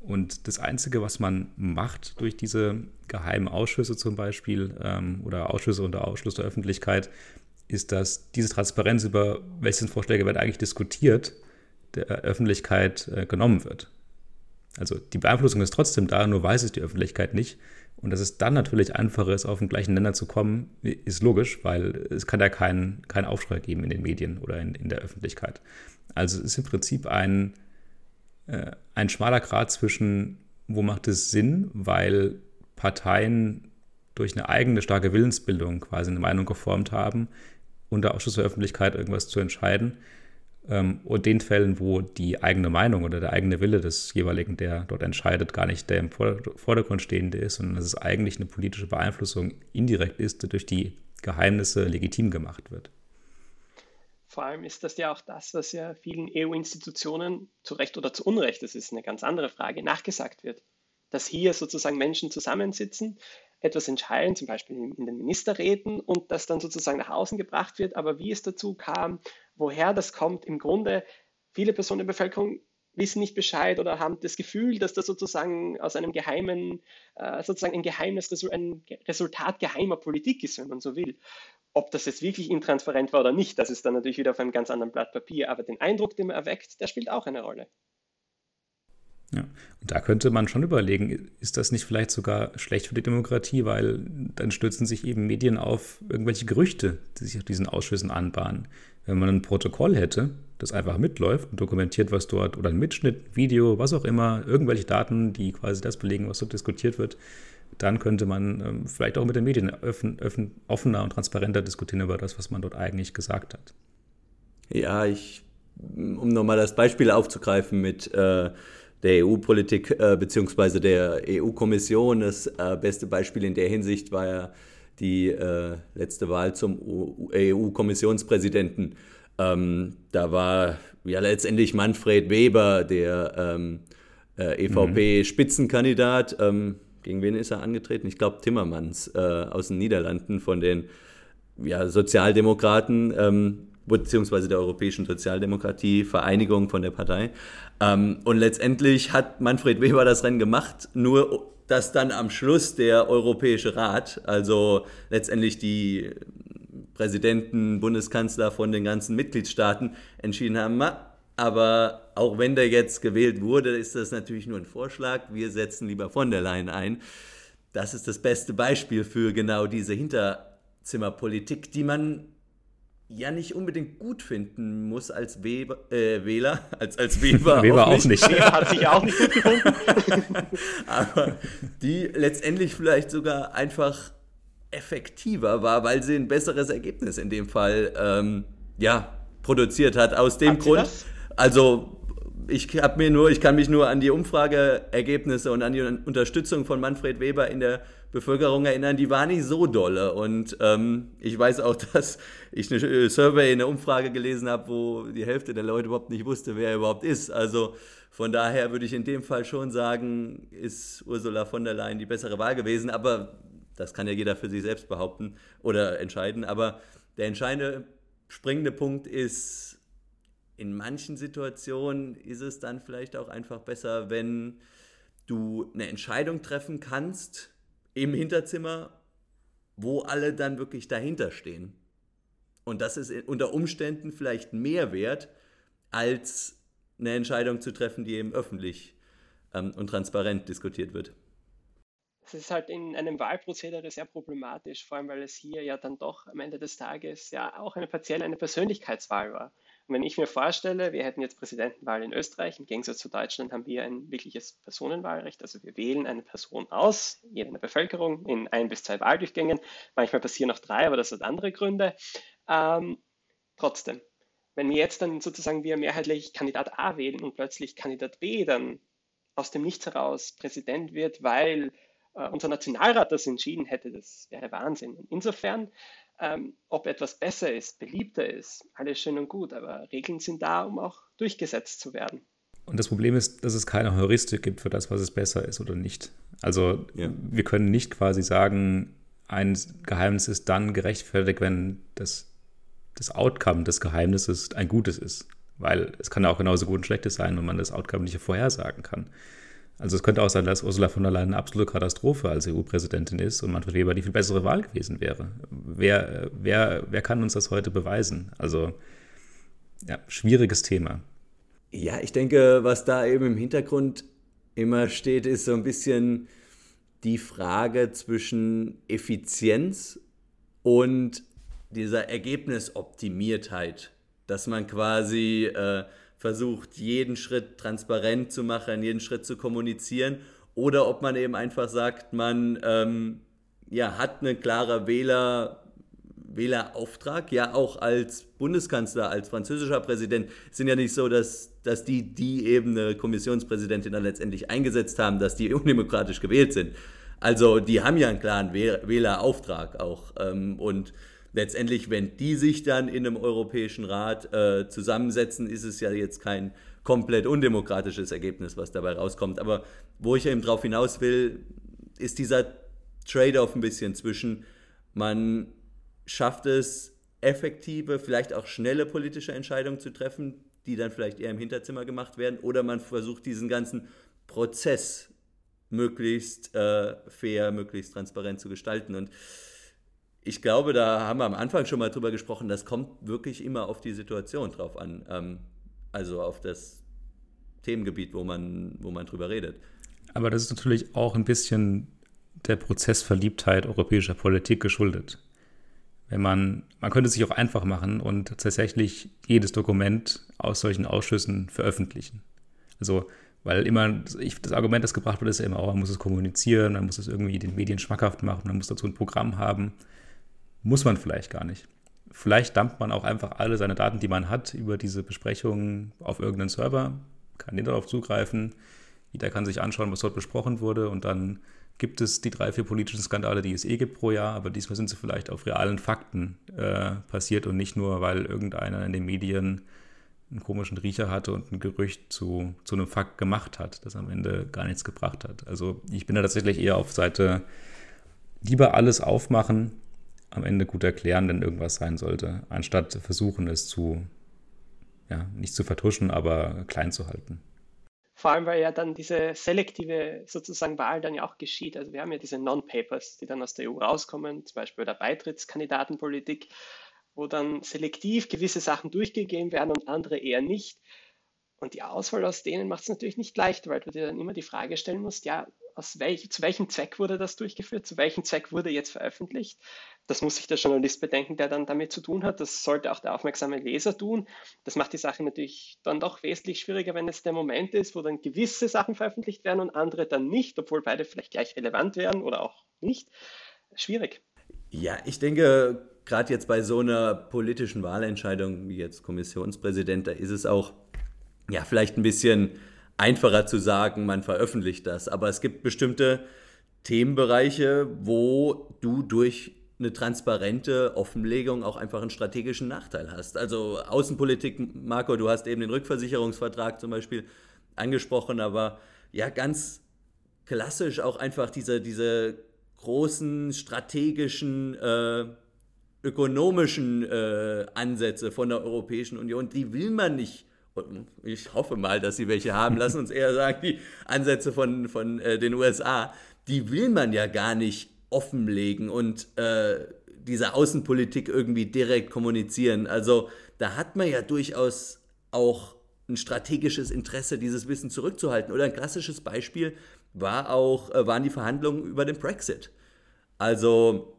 Und das Einzige, was man macht durch diese geheimen Ausschüsse zum Beispiel ähm, oder Ausschüsse unter Ausschluss der Öffentlichkeit, ist, dass diese Transparenz über welche Vorschläge werden eigentlich diskutiert, der Öffentlichkeit äh, genommen wird. Also die Beeinflussung ist trotzdem da, nur weiß es die Öffentlichkeit nicht. Und dass es dann natürlich einfacher ist, auf den gleichen Nenner zu kommen, ist logisch, weil es kann ja keinen kein Aufschrei geben in den Medien oder in, in der Öffentlichkeit. Also es ist im Prinzip ein, äh, ein schmaler Grad zwischen, wo macht es Sinn, weil Parteien durch eine eigene starke Willensbildung quasi eine Meinung geformt haben, unter Ausschuss der Öffentlichkeit irgendwas zu entscheiden ähm, und den Fällen, wo die eigene Meinung oder der eigene Wille des jeweiligen, der dort entscheidet, gar nicht der im Vordergrund stehende ist, sondern dass es eigentlich eine politische Beeinflussung indirekt ist, die durch die Geheimnisse legitim gemacht wird. Vor allem ist das ja auch das, was ja vielen EU-Institutionen zu Recht oder zu Unrecht, das ist eine ganz andere Frage, nachgesagt wird. Dass hier sozusagen Menschen zusammensitzen, etwas entscheiden, zum Beispiel in den Ministerräten, und das dann sozusagen nach außen gebracht wird. Aber wie es dazu kam, woher das kommt, im Grunde, viele Personen der Bevölkerung wissen nicht Bescheid oder haben das Gefühl, dass das sozusagen aus einem geheimen, äh, sozusagen ein geheimes ein Resultat geheimer Politik ist, wenn man so will. Ob das jetzt wirklich intransparent war oder nicht, das ist dann natürlich wieder auf einem ganz anderen Blatt Papier, aber den Eindruck, den man erweckt, der spielt auch eine Rolle. Ja, und da könnte man schon überlegen, ist das nicht vielleicht sogar schlecht für die Demokratie, weil dann stürzen sich eben Medien auf irgendwelche Gerüchte, die sich auf diesen Ausschüssen anbahnen. Wenn man ein Protokoll hätte, das einfach mitläuft und dokumentiert, was dort, oder ein Mitschnitt, Video, was auch immer, irgendwelche Daten, die quasi das belegen, was dort diskutiert wird, dann könnte man ähm, vielleicht auch mit den Medien öffn, öffn, offener und transparenter diskutieren über das, was man dort eigentlich gesagt hat. Ja, ich, um nochmal das Beispiel aufzugreifen mit äh, der EU-Politik äh, bzw. der EU-Kommission, das äh, beste Beispiel in der Hinsicht war ja die äh, letzte Wahl zum EU-Kommissionspräsidenten. Ähm, da war ja letztendlich Manfred Weber, der ähm, äh, EVP-Spitzenkandidat. Ähm, gegen wen ist er angetreten? Ich glaube Timmermans äh, aus den Niederlanden von den ja, Sozialdemokraten ähm, beziehungsweise der Europäischen Sozialdemokratie, Vereinigung von der Partei. Ähm, und letztendlich hat Manfred Weber das Rennen gemacht, nur dass dann am Schluss der Europäische Rat, also letztendlich die Präsidenten, Bundeskanzler von den ganzen Mitgliedstaaten entschieden haben, aber auch wenn der jetzt gewählt wurde, ist das natürlich nur ein Vorschlag. Wir setzen lieber von der Leyen ein. Das ist das beste Beispiel für genau diese Hinterzimmerpolitik, die man ja nicht unbedingt gut finden muss als Weber, äh, Wähler, als, als Weber, Weber auch nicht. Auch nicht. Weber hat sich auch nicht gut gefunden. Aber die letztendlich vielleicht sogar einfach effektiver war, weil sie ein besseres Ergebnis in dem Fall ähm, ja, produziert hat. Aus dem hat Grund, also ich habe mir nur, ich kann mich nur an die Umfrageergebnisse und an die Unterstützung von Manfred Weber in der Bevölkerung erinnern, die war nicht so dolle. Und ähm, ich weiß auch, dass ich eine äh, Survey, eine Umfrage gelesen habe, wo die Hälfte der Leute überhaupt nicht wusste, wer er überhaupt ist. Also von daher würde ich in dem Fall schon sagen, ist Ursula von der Leyen die bessere Wahl gewesen. Aber das kann ja jeder für sich selbst behaupten oder entscheiden. Aber der entscheidende, springende Punkt ist, in manchen Situationen ist es dann vielleicht auch einfach besser, wenn du eine Entscheidung treffen kannst, im Hinterzimmer, wo alle dann wirklich dahinter stehen. Und das ist unter Umständen vielleicht mehr wert, als eine Entscheidung zu treffen, die eben öffentlich ähm, und transparent diskutiert wird. das ist halt in einem Wahlprozedere sehr problematisch, vor allem weil es hier ja dann doch am Ende des Tages ja auch eine partiell eine Persönlichkeitswahl war. Und wenn ich mir vorstelle, wir hätten jetzt Präsidentenwahl in Österreich, im Gegensatz zu Deutschland haben wir ein wirkliches Personenwahlrecht, also wir wählen eine Person aus, jede der Bevölkerung, in ein bis zwei Wahldurchgängen. Manchmal passieren noch drei, aber das hat andere Gründe. Ähm, trotzdem, wenn wir jetzt dann sozusagen wir mehrheitlich Kandidat A wählen und plötzlich Kandidat B dann aus dem Nichts heraus Präsident wird, weil äh, unser Nationalrat das entschieden hätte, das wäre Wahnsinn. Insofern, ähm, ob etwas besser ist, beliebter ist, alles schön und gut, aber Regeln sind da, um auch durchgesetzt zu werden. Und das Problem ist, dass es keine Heuristik gibt für das, was es besser ist oder nicht. Also ja. wir können nicht quasi sagen, ein Geheimnis ist dann gerechtfertigt, wenn das, das Outcome des Geheimnisses ein gutes ist. Weil es kann auch genauso gut ein schlechtes sein und man das Outcome nicht vorhersagen kann. Also es könnte auch sein, dass Ursula von der Leyen eine absolute Katastrophe als EU-Präsidentin ist und Manfred Weber die viel bessere Wahl gewesen wäre. Wer, wer, wer kann uns das heute beweisen? Also ja, schwieriges Thema. Ja, ich denke, was da eben im Hintergrund immer steht, ist so ein bisschen die Frage zwischen Effizienz und dieser Ergebnisoptimiertheit, dass man quasi äh, versucht, jeden Schritt transparent zu machen, jeden Schritt zu kommunizieren, oder ob man eben einfach sagt, man ähm, ja, hat einen klaren Wähler, Wählerauftrag, ja auch als Bundeskanzler, als französischer Präsident, sind ja nicht so, dass, dass die, die eben eine Kommissionspräsidentin dann letztendlich eingesetzt haben, dass die undemokratisch gewählt sind. Also die haben ja einen klaren Wählerauftrag auch. Ähm, und letztendlich, wenn die sich dann in einem Europäischen Rat äh, zusammensetzen, ist es ja jetzt kein komplett undemokratisches Ergebnis, was dabei rauskommt. Aber wo ich eben drauf hinaus will, ist dieser Trade-off ein bisschen zwischen, man schafft es, effektive, vielleicht auch schnelle politische Entscheidungen zu treffen, die dann vielleicht eher im Hinterzimmer gemacht werden, oder man versucht diesen ganzen Prozess möglichst äh, fair, möglichst transparent zu gestalten. Und ich glaube, da haben wir am Anfang schon mal drüber gesprochen, das kommt wirklich immer auf die Situation drauf an. Ähm, also auf das Themengebiet, wo man, wo man drüber redet. Aber das ist natürlich auch ein bisschen der Prozessverliebtheit europäischer Politik geschuldet. Wenn man, man könnte es sich auch einfach machen und tatsächlich jedes Dokument aus solchen Ausschüssen veröffentlichen. Also, weil immer, ich, das Argument, das gebracht wird, ist ja immer, oh, man muss es kommunizieren, man muss es irgendwie den Medien schmackhaft machen, man muss dazu ein Programm haben. Muss man vielleicht gar nicht. Vielleicht dampft man auch einfach alle seine Daten, die man hat, über diese Besprechungen auf irgendeinen Server, kann jeder darauf zugreifen. Jeder kann sich anschauen, was dort besprochen wurde und dann gibt es die drei, vier politischen Skandale, die es eh gibt pro Jahr, aber diesmal sind sie vielleicht auf realen Fakten äh, passiert und nicht nur, weil irgendeiner in den Medien einen komischen Riecher hatte und ein Gerücht zu, zu einem Fakt gemacht hat, das am Ende gar nichts gebracht hat. Also ich bin da tatsächlich eher auf Seite lieber alles aufmachen, am Ende gut erklären, wenn irgendwas sein sollte, anstatt versuchen, es zu, ja, nicht zu vertuschen, aber klein zu halten. Vor allem, weil ja dann diese selektive sozusagen Wahl dann ja auch geschieht. Also wir haben ja diese Non-Papers, die dann aus der EU rauskommen, zum Beispiel der Beitrittskandidatenpolitik, wo dann selektiv gewisse Sachen durchgegeben werden und andere eher nicht. Und die Auswahl aus denen macht es natürlich nicht leicht, weil du dir dann immer die Frage stellen musst, ja, aus welch, zu welchem Zweck wurde das durchgeführt, zu welchem Zweck wurde jetzt veröffentlicht. Das muss sich der Journalist bedenken, der dann damit zu tun hat. Das sollte auch der aufmerksame Leser tun. Das macht die Sache natürlich dann doch wesentlich schwieriger, wenn es der Moment ist, wo dann gewisse Sachen veröffentlicht werden und andere dann nicht, obwohl beide vielleicht gleich relevant wären oder auch nicht. Schwierig. Ja, ich denke, gerade jetzt bei so einer politischen Wahlentscheidung wie jetzt Kommissionspräsident, da ist es auch ja vielleicht ein bisschen einfacher zu sagen, man veröffentlicht das. Aber es gibt bestimmte Themenbereiche, wo du durch eine transparente Offenlegung auch einfach einen strategischen Nachteil hast. Also Außenpolitik, Marco, du hast eben den Rückversicherungsvertrag zum Beispiel angesprochen, aber ja, ganz klassisch auch einfach diese, diese großen strategischen, äh, ökonomischen äh, Ansätze von der Europäischen Union, die will man nicht ich hoffe mal, dass sie welche haben, lass uns eher sagen, die Ansätze von, von äh, den USA, die will man ja gar nicht offenlegen und äh, diese Außenpolitik irgendwie direkt kommunizieren. Also da hat man ja durchaus auch ein strategisches Interesse, dieses Wissen zurückzuhalten. Oder ein klassisches Beispiel, war auch, äh, waren die Verhandlungen über den Brexit. Also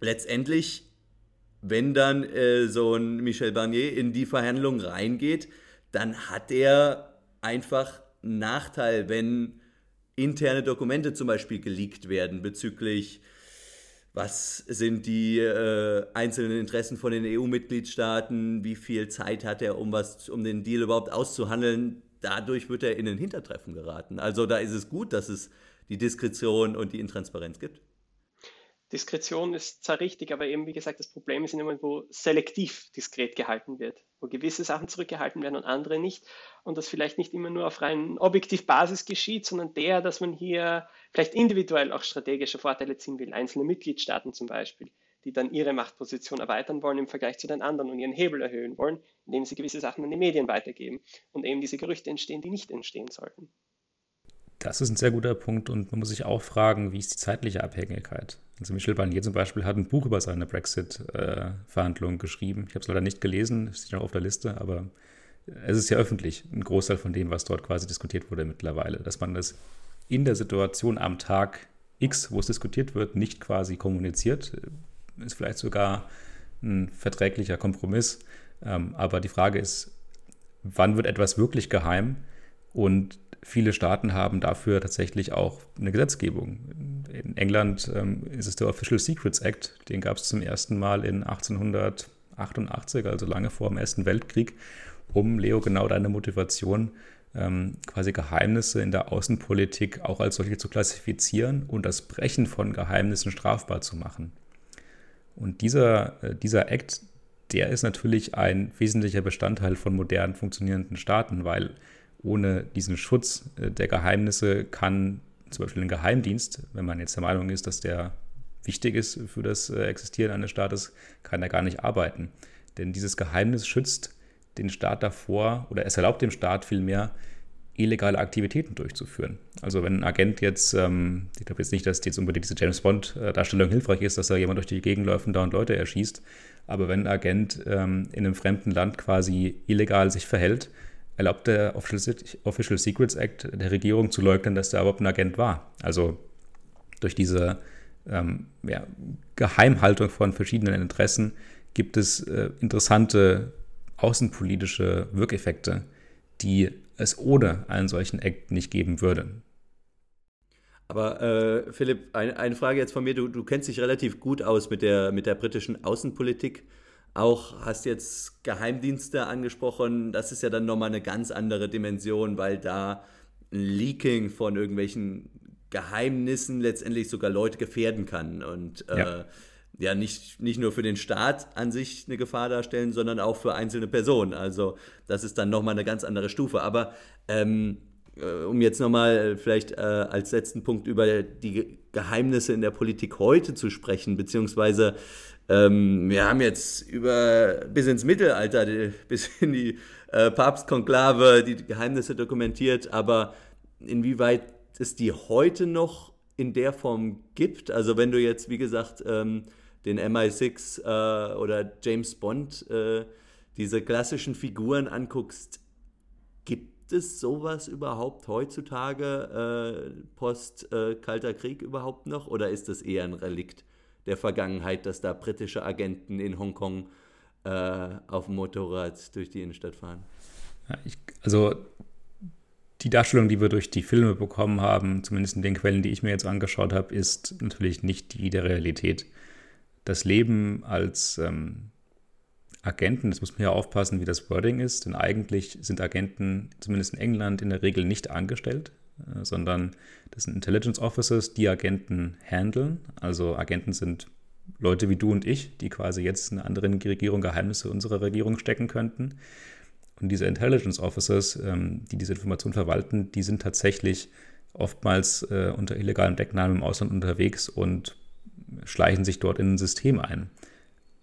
letztendlich, wenn dann äh, so ein Michel Barnier in die Verhandlungen reingeht, dann hat er einfach einen Nachteil, wenn interne Dokumente zum Beispiel geleakt werden bezüglich was sind die äh, einzelnen Interessen von den EU-Mitgliedstaaten, wie viel Zeit hat er, um was, um den Deal überhaupt auszuhandeln. Dadurch wird er in ein Hintertreffen geraten. Also da ist es gut, dass es die Diskretion und die Intransparenz gibt. Diskretion ist zwar richtig, aber eben, wie gesagt, das Problem ist immer, wo selektiv diskret gehalten wird, wo gewisse Sachen zurückgehalten werden und andere nicht. Und das vielleicht nicht immer nur auf rein objektiv Basis geschieht, sondern der, dass man hier vielleicht individuell auch strategische Vorteile ziehen will, einzelne Mitgliedstaaten zum Beispiel, die dann ihre Machtposition erweitern wollen im Vergleich zu den anderen und ihren Hebel erhöhen wollen, indem sie gewisse Sachen an die Medien weitergeben und eben diese Gerüchte entstehen, die nicht entstehen sollten. Das ist ein sehr guter Punkt und man muss sich auch fragen, wie ist die zeitliche Abhängigkeit? Also Michel Barnier zum Beispiel hat ein Buch über seine Brexit-Verhandlungen geschrieben. Ich habe es leider nicht gelesen, steht noch auf der Liste, aber es ist ja öffentlich, ein Großteil von dem, was dort quasi diskutiert wurde mittlerweile, dass man das in der Situation am Tag X, wo es diskutiert wird, nicht quasi kommuniziert, ist vielleicht sogar ein verträglicher Kompromiss. Ähm, aber die Frage ist, wann wird etwas wirklich geheim? Und viele Staaten haben dafür tatsächlich auch eine Gesetzgebung. In England ähm, ist es der Official Secrets Act, den gab es zum ersten Mal in 1888, also lange vor dem Ersten Weltkrieg, um, Leo, genau deine Motivation, ähm, quasi Geheimnisse in der Außenpolitik auch als solche zu klassifizieren und das Brechen von Geheimnissen strafbar zu machen. Und dieser, äh, dieser Act, der ist natürlich ein wesentlicher Bestandteil von modernen funktionierenden Staaten, weil ohne diesen Schutz äh, der Geheimnisse kann zum Beispiel ein Geheimdienst, wenn man jetzt der Meinung ist, dass der wichtig ist für das äh, Existieren eines Staates, kann er gar nicht arbeiten. Denn dieses Geheimnis schützt den Staat davor oder es erlaubt dem Staat vielmehr, illegale Aktivitäten durchzuführen. Also wenn ein Agent jetzt, ähm, ich glaube jetzt nicht, dass jetzt unbedingt diese James Bond-Darstellung hilfreich ist, dass da jemand durch die Gegend läuft und da und Leute erschießt, aber wenn ein Agent ähm, in einem fremden Land quasi illegal sich verhält, erlaubt der Official Secrets Act der Regierung zu leugnen, dass der überhaupt ein Agent war. Also durch diese ähm, ja, Geheimhaltung von verschiedenen Interessen gibt es äh, interessante außenpolitische Wirkeffekte, die es ohne einen solchen Act nicht geben würde. Aber äh, Philipp, ein, eine Frage jetzt von mir. Du, du kennst dich relativ gut aus mit der, mit der britischen Außenpolitik. Auch hast jetzt Geheimdienste angesprochen. Das ist ja dann nochmal eine ganz andere Dimension, weil da ein Leaking von irgendwelchen Geheimnissen letztendlich sogar Leute gefährden kann. Und äh, ja. ja, nicht, nicht nur für den Staat an sich eine Gefahr darstellen, sondern auch für einzelne Personen. Also das ist dann nochmal eine ganz andere Stufe. Aber ähm, äh, um jetzt nochmal vielleicht äh, als letzten Punkt über die Geheimnisse in der Politik heute zu sprechen, beziehungsweise ähm, wir haben jetzt über bis ins Mittelalter, die, bis in die äh, Papstkonklave die Geheimnisse dokumentiert, aber inwieweit es die heute noch in der Form gibt, also wenn du jetzt, wie gesagt, ähm, den MI6 äh, oder James Bond, äh, diese klassischen Figuren anguckst, gibt es sowas überhaupt heutzutage, äh, post äh, Kalter Krieg überhaupt noch, oder ist das eher ein Relikt? der Vergangenheit, dass da britische Agenten in Hongkong äh, auf dem Motorrad durch die Innenstadt fahren. Ja, ich, also die Darstellung, die wir durch die Filme bekommen haben, zumindest in den Quellen, die ich mir jetzt angeschaut habe, ist natürlich nicht die der Realität. Das Leben als ähm, Agenten, das muss man ja aufpassen, wie das Wording ist, denn eigentlich sind Agenten, zumindest in England, in der Regel nicht angestellt. Äh, sondern das sind Intelligence Officers, die Agenten handeln. Also Agenten sind Leute wie du und ich, die quasi jetzt in einer anderen Regierung Geheimnisse unserer Regierung stecken könnten. Und diese Intelligence Officers, ähm, die diese Information verwalten, die sind tatsächlich oftmals äh, unter illegalem Decknamen im Ausland unterwegs und schleichen sich dort in ein System ein.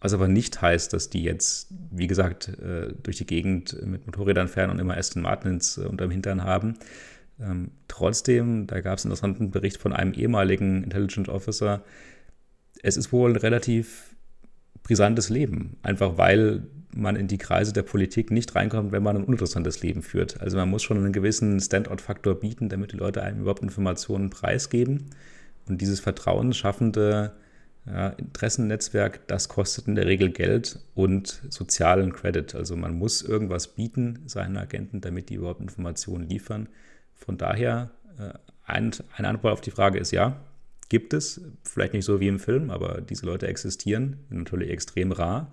Was aber nicht heißt, dass die jetzt, wie gesagt, äh, durch die Gegend mit Motorrädern fahren und immer Aston Martins unterm Hintern haben, ähm, trotzdem, da gab es einen interessanten Bericht von einem ehemaligen Intelligence Officer. Es ist wohl relativ brisantes Leben. Einfach weil man in die Kreise der Politik nicht reinkommt, wenn man ein uninteressantes Leben führt. Also man muss schon einen gewissen Standout-Faktor bieten, damit die Leute einem überhaupt Informationen preisgeben. Und dieses vertrauensschaffende ja, Interessennetzwerk, das kostet in der Regel Geld und sozialen Credit. Also man muss irgendwas bieten seinen Agenten, damit die überhaupt Informationen liefern. Von daher, äh, ein, eine Antwort auf die Frage ist ja, gibt es. Vielleicht nicht so wie im Film, aber diese Leute existieren, natürlich extrem rar.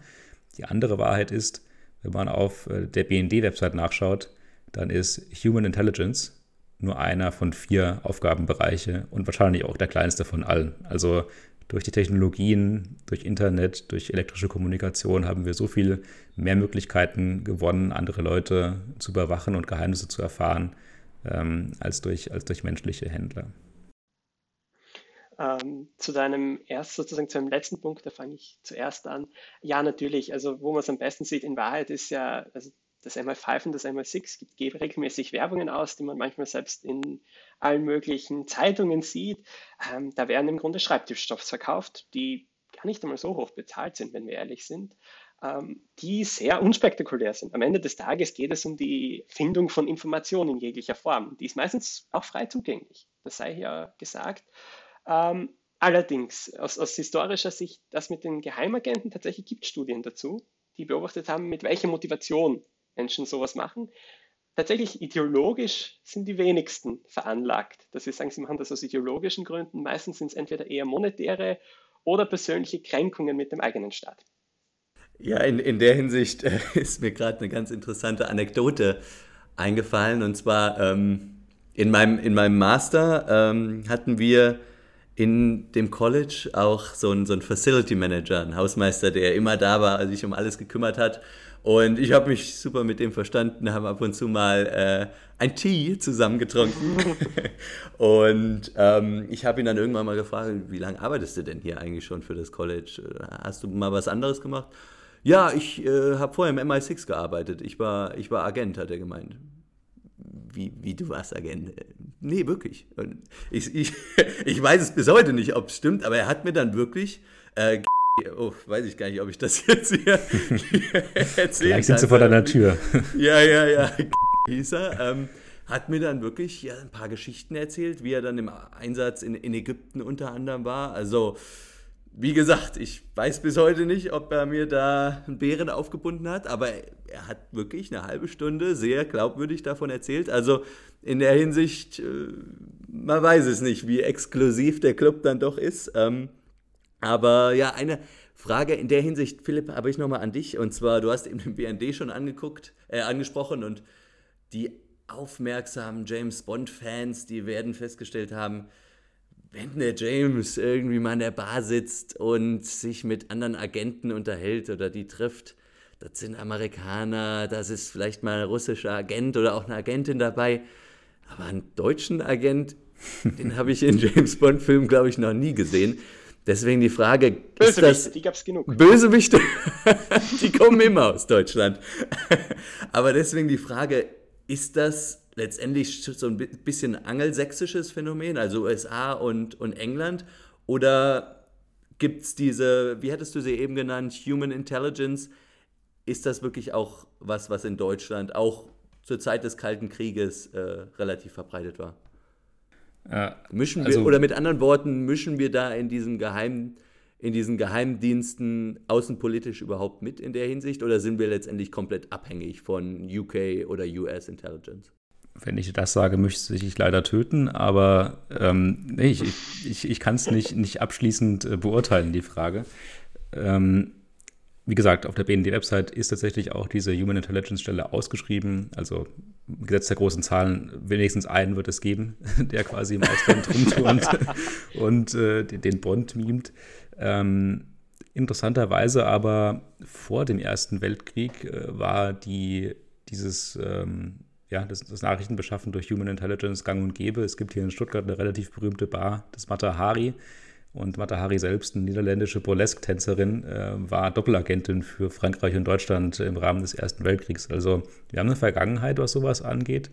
Die andere Wahrheit ist, wenn man auf äh, der BND-Website nachschaut, dann ist Human Intelligence nur einer von vier Aufgabenbereiche und wahrscheinlich auch der kleinste von allen. Also durch die Technologien, durch Internet, durch elektrische Kommunikation haben wir so viel mehr Möglichkeiten gewonnen, andere Leute zu überwachen und Geheimnisse zu erfahren, ähm, als, durch, als durch menschliche Händler. Ähm, zu deinem erst sozusagen zu deinem letzten Punkt, da fange ich zuerst an. Ja, natürlich. Also wo man es am besten sieht, in Wahrheit ist ja, also das MI5 und das MI6 gibt regelmäßig Werbungen aus, die man manchmal selbst in allen möglichen Zeitungen sieht. Ähm, da werden im Grunde Schreibtischstoffs verkauft, die gar nicht einmal so hoch bezahlt sind, wenn wir ehrlich sind, ähm, die sehr unspektakulär sind. Am Ende des Tages geht es um die Findung von Informationen in jeglicher Form. Die ist meistens auch frei zugänglich. Das sei hier gesagt. Ähm, allerdings, aus, aus, historischer Sicht, das mit den Geheimagenten, tatsächlich gibt Studien dazu, die beobachtet haben, mit welcher Motivation Menschen sowas machen. Tatsächlich ideologisch sind die wenigsten veranlagt, dass sie sagen, sie machen das aus ideologischen Gründen. Meistens sind es entweder eher monetäre oder persönliche Kränkungen mit dem eigenen Staat. Ja, in, in der Hinsicht äh, ist mir gerade eine ganz interessante Anekdote eingefallen. Und zwar ähm, in, meinem, in meinem Master ähm, hatten wir in dem College auch so ein, so ein Facility Manager, ein Hausmeister, der immer da war, sich um alles gekümmert hat. Und ich habe mich super mit dem verstanden, haben ab und zu mal äh, ein Tee zusammengetrunken. und ähm, ich habe ihn dann irgendwann mal gefragt, wie lange arbeitest du denn hier eigentlich schon für das College? Hast du mal was anderes gemacht? Ja, ich äh, habe vorher im MI6 gearbeitet. Ich war, ich war Agent, hat er gemeint wie, wie du warst Agent. Nee, wirklich. Und ich, ich, ich weiß es bis heute nicht, ob es stimmt, aber er hat mir dann wirklich. Äh, oh, weiß ich gar nicht, ob ich das jetzt hier, erzählen Gleich sind sie vor deiner Tür. Ja, ja, ja. Hieß er. Ähm, hat mir dann wirklich ja, ein paar Geschichten erzählt, wie er dann im Einsatz in, in Ägypten unter anderem war. Also wie gesagt, ich weiß bis heute nicht, ob er mir da einen Bären aufgebunden hat, aber er hat wirklich eine halbe Stunde sehr glaubwürdig davon erzählt. Also in der Hinsicht, äh, man weiß es nicht, wie exklusiv der Club dann doch ist. Ähm, aber ja, eine Frage in der Hinsicht, Philipp, habe ich nochmal an dich. Und zwar, du hast eben den BND schon angeguckt, äh, angesprochen und die aufmerksamen James Bond-Fans, die werden festgestellt haben, wenn der James irgendwie mal in der Bar sitzt und sich mit anderen Agenten unterhält oder die trifft, das sind Amerikaner, das ist vielleicht mal ein russischer Agent oder auch eine Agentin dabei. Aber einen deutschen Agent, den habe ich in James Bond-Filmen, glaube ich, noch nie gesehen. Deswegen die Frage, Bösewichte, das, die gab es genug. Bösewichte, die kommen immer aus Deutschland. Aber deswegen die Frage, ist das letztendlich so ein bisschen angelsächsisches Phänomen, also USA und, und England? Oder gibt es diese, wie hattest du sie eben genannt, Human Intelligence? Ist das wirklich auch was, was in Deutschland auch zur Zeit des Kalten Krieges äh, relativ verbreitet war? Äh, mischen wir, also, oder mit anderen Worten, mischen wir da in diesem geheimen in diesen Geheimdiensten außenpolitisch überhaupt mit in der Hinsicht oder sind wir letztendlich komplett abhängig von UK oder US Intelligence? wenn ich das sage, möchte ich dich leider töten, aber ähm, nee, ich, ich, ich kann es nicht, nicht abschließend äh, beurteilen, die Frage. Ähm, wie gesagt, auf der BND-Website ist tatsächlich auch diese Human Intelligence-Stelle ausgeschrieben. Also Gesetz der großen Zahlen, wenigstens einen wird es geben, der quasi im Ausland rumturnt und äh, den Bond mimt. Ähm, interessanterweise aber vor dem Ersten Weltkrieg äh, war die, dieses ähm, ja, das, das Nachrichtenbeschaffen durch Human Intelligence gang und gäbe. Es gibt hier in Stuttgart eine relativ berühmte Bar, das Matahari. Und Matahari selbst, eine niederländische Burlesque-Tänzerin, äh, war Doppelagentin für Frankreich und Deutschland im Rahmen des Ersten Weltkriegs. Also wir haben eine Vergangenheit, was sowas angeht.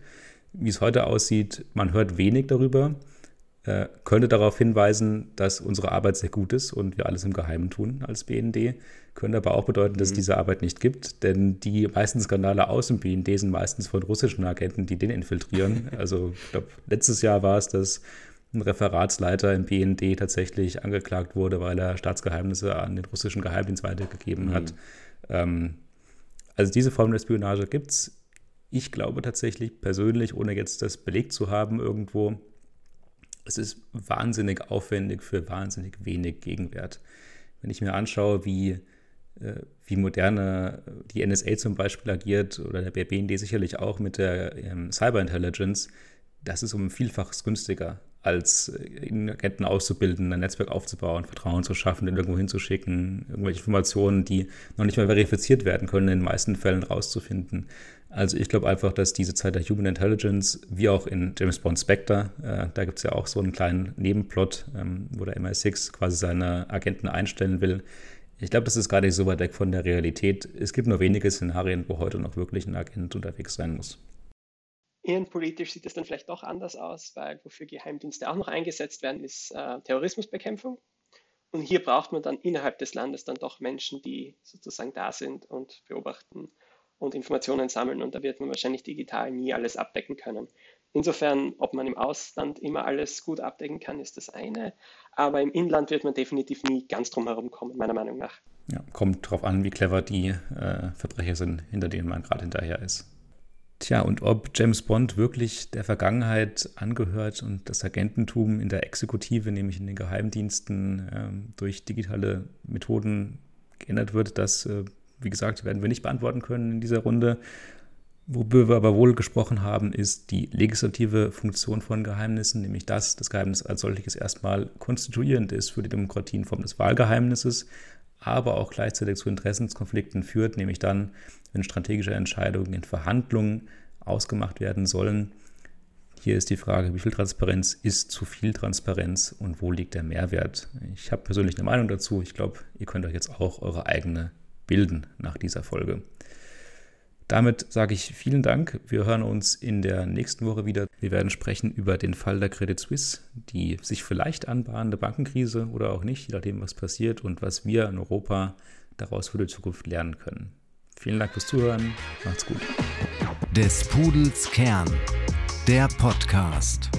Wie es heute aussieht, man hört wenig darüber. äh, könnte darauf hinweisen, dass unsere Arbeit sehr gut ist und wir alles im Geheimen tun als BND. Könnte aber auch bedeuten, dass es mhm. diese Arbeit nicht gibt, denn die meisten Skandale aus dem BND sind meistens von russischen Agenten, die den infiltrieren. Also ich glaube, letztes Jahr war es, dass ein Referatsleiter im BND tatsächlich angeklagt wurde, weil er Staatsgeheimnisse an den russischen Geheimdienst weitergegeben mhm. hat. Ähm, also diese Form der Spionage gibt es. Ich glaube tatsächlich persönlich, ohne jetzt das belegt zu haben irgendwo, es ist wahnsinnig aufwendig für wahnsinnig wenig Gegenwert. Wenn ich mir anschaue, wie, äh, wie moderne die NSA zum Beispiel agiert oder der BND sicherlich auch mit der ähm, Cyberintelligence, das ist um ein Vielfaches günstiger, als Agenten auszubilden, ein Netzwerk aufzubauen, Vertrauen zu schaffen, den irgendwo hinzuschicken, irgendwelche Informationen, die noch nicht mal verifiziert werden können, in den meisten Fällen rauszufinden. Also ich glaube einfach, dass diese Zeit der Human Intelligence, wie auch in James Bond Spectre, äh, da gibt es ja auch so einen kleinen Nebenplot, ähm, wo der MI6 quasi seine Agenten einstellen will. Ich glaube, das ist gar nicht so weit weg von der Realität. Es gibt nur wenige Szenarien, wo heute noch wirklich ein Agent unterwegs sein muss. Innenpolitisch sieht es dann vielleicht doch anders aus, weil wofür Geheimdienste auch noch eingesetzt werden, ist äh, Terrorismusbekämpfung. Und hier braucht man dann innerhalb des Landes dann doch Menschen, die sozusagen da sind und beobachten und Informationen sammeln. Und da wird man wahrscheinlich digital nie alles abdecken können. Insofern, ob man im Ausland immer alles gut abdecken kann, ist das eine. Aber im Inland wird man definitiv nie ganz drum herum kommen, meiner Meinung nach. Ja, kommt darauf an, wie clever die äh, Verbrecher sind, hinter denen man gerade hinterher ist. Tja, und ob James Bond wirklich der Vergangenheit angehört und das Agententum in der Exekutive, nämlich in den Geheimdiensten, ähm, durch digitale Methoden geändert wird, das, äh, wie gesagt, werden wir nicht beantworten können in dieser Runde. Worüber wir aber wohl gesprochen haben, ist die legislative Funktion von Geheimnissen, nämlich dass das Geheimnis als solches erstmal konstituierend ist für die Demokratie in Form des Wahlgeheimnisses, aber auch gleichzeitig zu Interessenskonflikten führt, nämlich dann, wenn strategische Entscheidungen in Verhandlungen ausgemacht werden sollen. Hier ist die Frage, wie viel Transparenz ist zu viel Transparenz und wo liegt der Mehrwert? Ich habe persönlich eine Meinung dazu. Ich glaube, ihr könnt euch jetzt auch eure eigene bilden nach dieser Folge. Damit sage ich vielen Dank. Wir hören uns in der nächsten Woche wieder. Wir werden sprechen über den Fall der Credit Suisse, die sich vielleicht anbahnende Bankenkrise oder auch nicht, je nachdem, was passiert und was wir in Europa daraus für die Zukunft lernen können. Vielen Dank fürs Zuhören. Macht's gut. Des Pudels Kern, der Podcast.